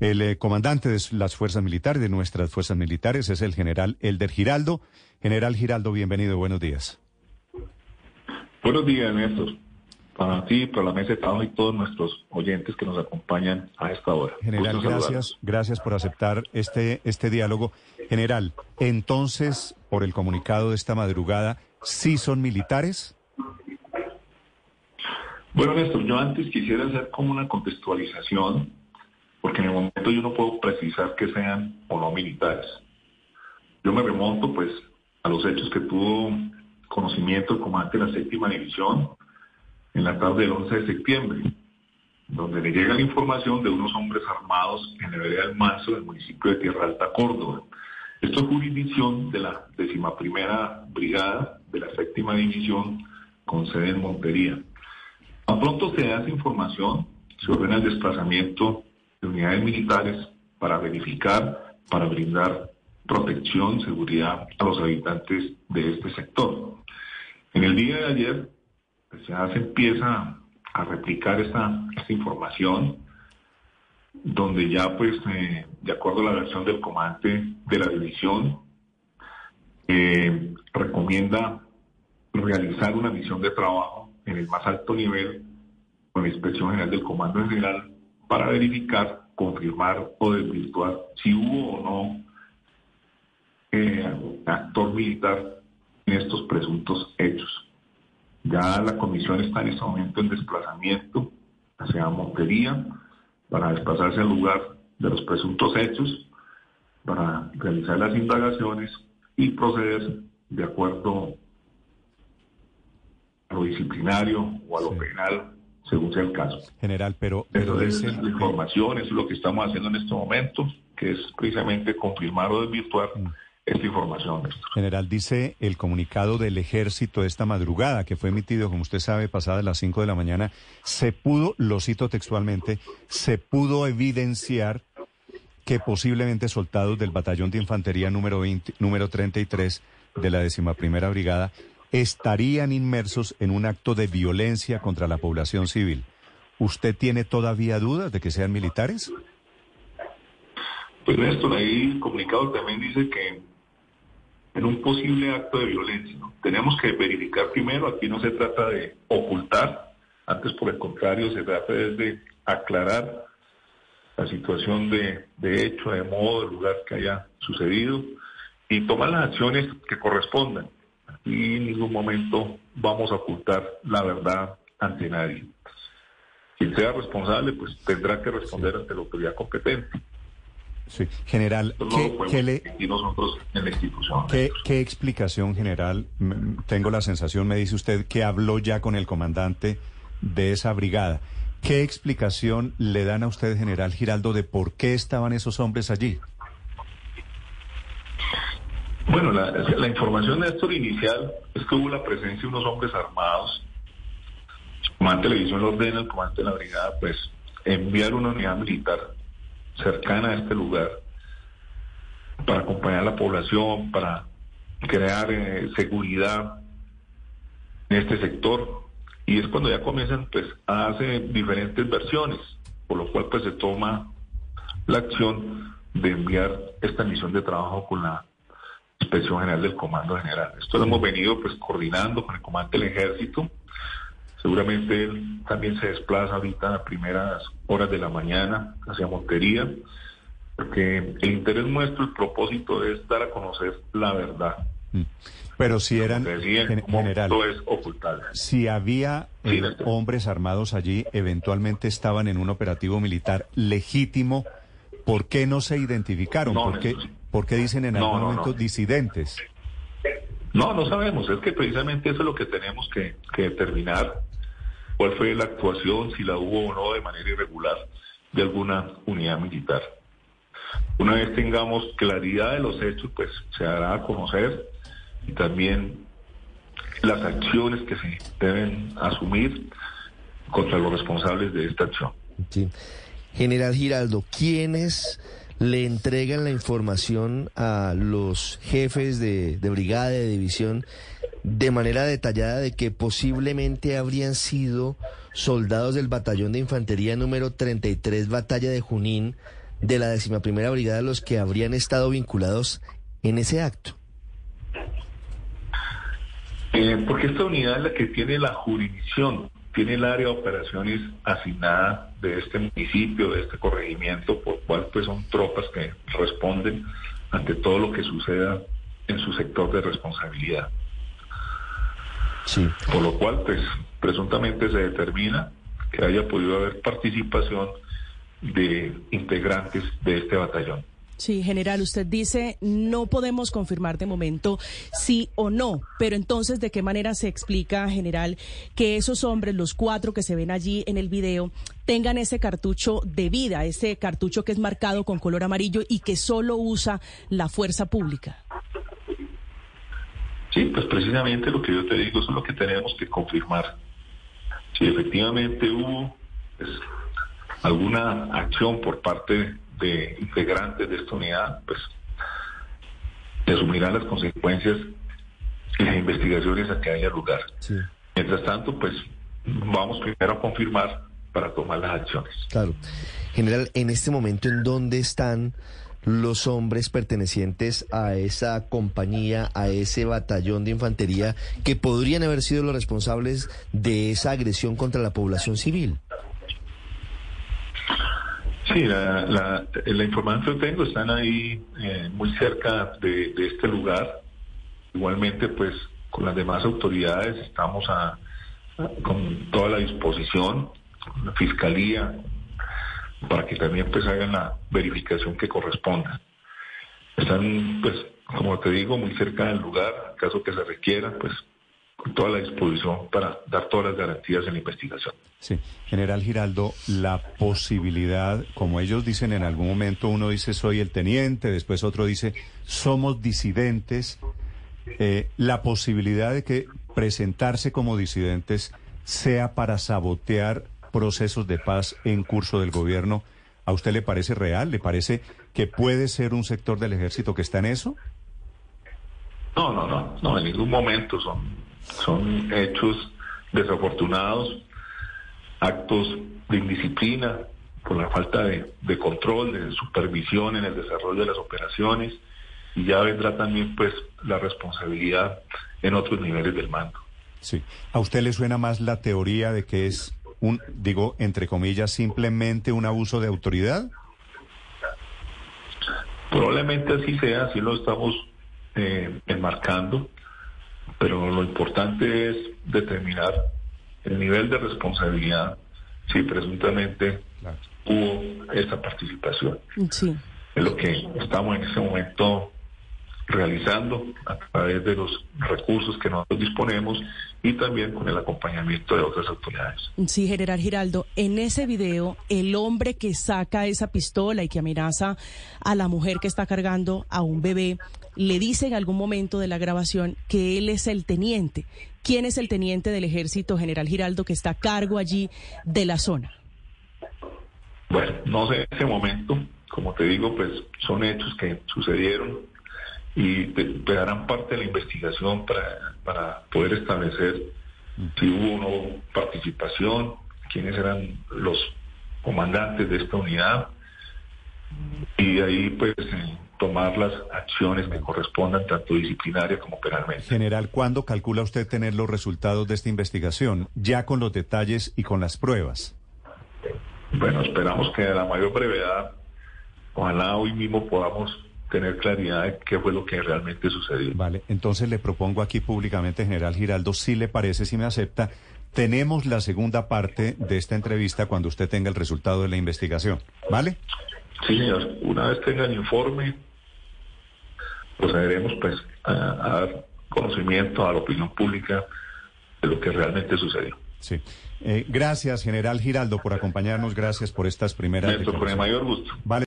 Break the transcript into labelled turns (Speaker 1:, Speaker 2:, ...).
Speaker 1: El eh, comandante de las fuerzas militares, de nuestras fuerzas militares, es el general Elder Giraldo. General Giraldo, bienvenido, buenos días.
Speaker 2: Buenos días, Néstor. Para ti, para la mesa de trabajo y todos nuestros oyentes que nos acompañan a esta hora.
Speaker 1: General, gracias, gracias por aceptar este, este diálogo. General, entonces, por el comunicado de esta madrugada, ¿sí son militares?
Speaker 2: Bueno, Néstor, yo antes quisiera hacer como una contextualización, porque en el momento yo no puedo precisar que sean o no militares. Yo me remonto pues a los hechos que tuvo conocimiento el comandante de la séptima división en la tarde del 11 de septiembre, donde le llega la información de unos hombres armados en la vereda del Manso del municipio de Tierra Alta, Córdoba. Esto es jurisdicción de la decimaprimera brigada de la séptima división con sede en Montería. A pronto se da esa información, se ordena el desplazamiento de unidades militares para verificar, para brindar protección, seguridad a los habitantes de este sector. En el día de ayer pues, se empieza a replicar esta, información, donde ya pues, eh, de acuerdo a la versión del comandante de la división, eh, recomienda realizar una misión de trabajo en el más alto nivel con la Inspección General del Comando General para verificar, confirmar o desvirtuar si hubo o no eh, actor militar en estos presuntos hechos. Ya la comisión está en este momento en desplazamiento hacia Montería para desplazarse al lugar de los presuntos hechos, para realizar las indagaciones y proceder de acuerdo a lo disciplinario o a lo penal, según sea el caso.
Speaker 1: General, pero...
Speaker 2: Pero es la información, eso es lo que estamos haciendo en este momento, que es precisamente confirmar o desvirtuar mm. esta información.
Speaker 1: General, dice el comunicado del ejército esta madrugada, que fue emitido, como usted sabe, pasada las 5 de la mañana, se pudo, lo cito textualmente, se pudo evidenciar que posiblemente soldados del batallón de infantería número, 20, número 33 de la decimaprimera brigada estarían inmersos en un acto de violencia contra la población civil. ¿Usted tiene todavía dudas de que sean militares?
Speaker 2: Pues Néstor, ahí el comunicado también dice que en un posible acto de violencia, tenemos que verificar primero, aquí no se trata de ocultar, antes por el contrario se trata de aclarar la situación de, de hecho, de modo, de lugar que haya sucedido y tomar las acciones que correspondan y en ningún momento vamos a ocultar la verdad ante nadie. Quien sea responsable, pues tendrá que responder ante la autoridad competente.
Speaker 1: Sí, general, ¿qué, le,
Speaker 2: nosotros en la institución.
Speaker 1: ¿qué, ¿qué, explicación general? Tengo la sensación, me dice usted, que habló ya con el comandante de esa brigada. ¿Qué explicación le dan a usted, general Giraldo, de por qué estaban esos hombres allí?
Speaker 2: Bueno, la, información de esto inicial es que hubo la presencia de unos hombres armados. El comandante lo ordena, el comandante de la brigada, pues enviar una unidad militar cercana a este lugar para acompañar a la población, para crear eh, seguridad en este sector. Y es cuando ya comienzan pues a hacer diferentes versiones, por lo cual pues se toma la acción de enviar esta misión de trabajo con la Inspección General del Comando General. Esto lo hemos venido pues coordinando con el comandante del Ejército. Seguramente él también se desplaza ahorita a las primeras horas de la mañana hacia Montería, porque el interés nuestro, el propósito es dar a conocer la verdad. Mm.
Speaker 1: Pero si eran general,
Speaker 2: es ocultable.
Speaker 1: Si había eh, hombres armados allí, eventualmente estaban en un operativo militar legítimo, ¿por qué no se identificaron?
Speaker 2: No,
Speaker 1: ¿Por qué? ¿Por qué dicen en algún momento disidentes?
Speaker 2: No, no sabemos. Es que precisamente eso es lo que tenemos que, determinar. ¿Cuál fue la actuación, si la hubo o no de manera irregular de alguna unidad militar? Una vez tengamos claridad de los hechos, pues se hará a conocer y también las acciones que se deben asumir contra los responsables de esta acción.
Speaker 3: Sí. General Giraldo, ¿quiénes le entregan la información a los jefes de, brigada, de división, de manera detallada de que posiblemente habrían sido soldados del batallón de infantería número 33 Batalla de Junín de la décima primera brigada los que habrían estado vinculados en ese acto?
Speaker 2: Eh, porque esta unidad es la que tiene la jurisdicción, tiene el área de operaciones asignada de este municipio, de este corregimiento, por cual pues son tropas que responden ante todo lo que suceda en su sector de responsabilidad.
Speaker 3: Sí.
Speaker 2: Por lo cual, pues, presuntamente se determina que haya podido haber participación de integrantes de este batallón.
Speaker 4: Sí, general, usted dice no podemos confirmar de momento sí o no, pero entonces de qué manera se explica, general, que esos hombres, los cuatro que se ven allí en el video, tengan ese cartucho de vida, ese cartucho que es marcado con color amarillo y que solo usa la fuerza pública.
Speaker 2: Sí, pues precisamente lo que yo te digo, es lo que tenemos que confirmar. Si efectivamente hubo pues, alguna acción por parte de integrantes de esta unidad, pues se asumirán las consecuencias y las investigaciones a que haya lugar. Mientras tanto, pues vamos primero a confirmar para tomar las acciones.
Speaker 3: Claro. General, en este momento, ¿en dónde están los hombres pertenecientes a esa compañía, a ese batallón de infantería, que podrían haber sido los responsables de esa agresión contra la población civil?
Speaker 2: Sí, la, la, información que tengo están ahí eh, muy cerca de, este lugar. Igualmente, pues con las demás autoridades estamos a, con toda la disposición, la fiscalía, para que también pues hagan la verificación que corresponda. Están, pues, como te digo, muy cerca del lugar, en caso que se requiera, pues con toda la disposición para dar todas las garantías en la investigación.
Speaker 1: Sí, general Giraldo, la posibilidad, como ellos dicen en algún momento, uno dice soy el teniente, después otro dice somos disidentes, eh, la posibilidad de que presentarse como disidentes sea para sabotear procesos de paz en curso del gobierno, ¿a usted le parece real? ¿Le parece que puede ser un sector del ejército que está en eso?
Speaker 2: No, no, no, no, en ningún momento son son hechos desafortunados, actos de indisciplina por la falta de, control, de supervisión en el desarrollo de las operaciones y ya vendrá también pues la responsabilidad en otros niveles del mando.
Speaker 1: Sí. ¿A usted le suena más la teoría de que es un, digo, entre comillas, simplemente un abuso de autoridad?
Speaker 2: Probablemente así sea, así lo estamos eh, enmarcando pero lo importante es determinar el nivel de responsabilidad si presuntamente hubo esa participación.
Speaker 4: Sí.
Speaker 2: Es lo que estamos en ese momento realizando a través de los recursos que nosotros disponemos y también con el acompañamiento de otras autoridades.
Speaker 4: Sí, general Giraldo, en ese video, el hombre que saca esa pistola y que amenaza a la mujer que está cargando a un bebé, le dice en algún momento de la grabación que él es el teniente. ¿Quién es el teniente del ejército, general Giraldo, que está a cargo allí de la zona?
Speaker 2: Bueno, no sé en ese momento, como te digo, pues son hechos que sucedieron y darán parte de la investigación para, para poder establecer si hubo o no participación, quiénes eran los comandantes de esta unidad y ahí pues eh, tomar las acciones que correspondan tanto disciplinaria como penalmente.
Speaker 1: General, ¿cuándo calcula usted tener los resultados de esta investigación, ya con los detalles y con las pruebas?
Speaker 2: Bueno, esperamos que a la mayor brevedad, ojalá hoy mismo podamos tener claridad de qué fue lo que realmente sucedió.
Speaker 1: Vale, entonces le propongo aquí públicamente, general Giraldo, si le parece, si me acepta, tenemos la segunda parte de esta entrevista cuando usted tenga el resultado de la investigación, ¿vale?
Speaker 2: Sí, señor. Una vez tenga el informe, procederemos pues a, dar conocimiento a la opinión pública de lo que realmente sucedió.
Speaker 1: Sí. Eh, gracias, general Giraldo, por acompañarnos. Gracias por estas primeras.
Speaker 2: con el mayor gusto.
Speaker 1: Vale.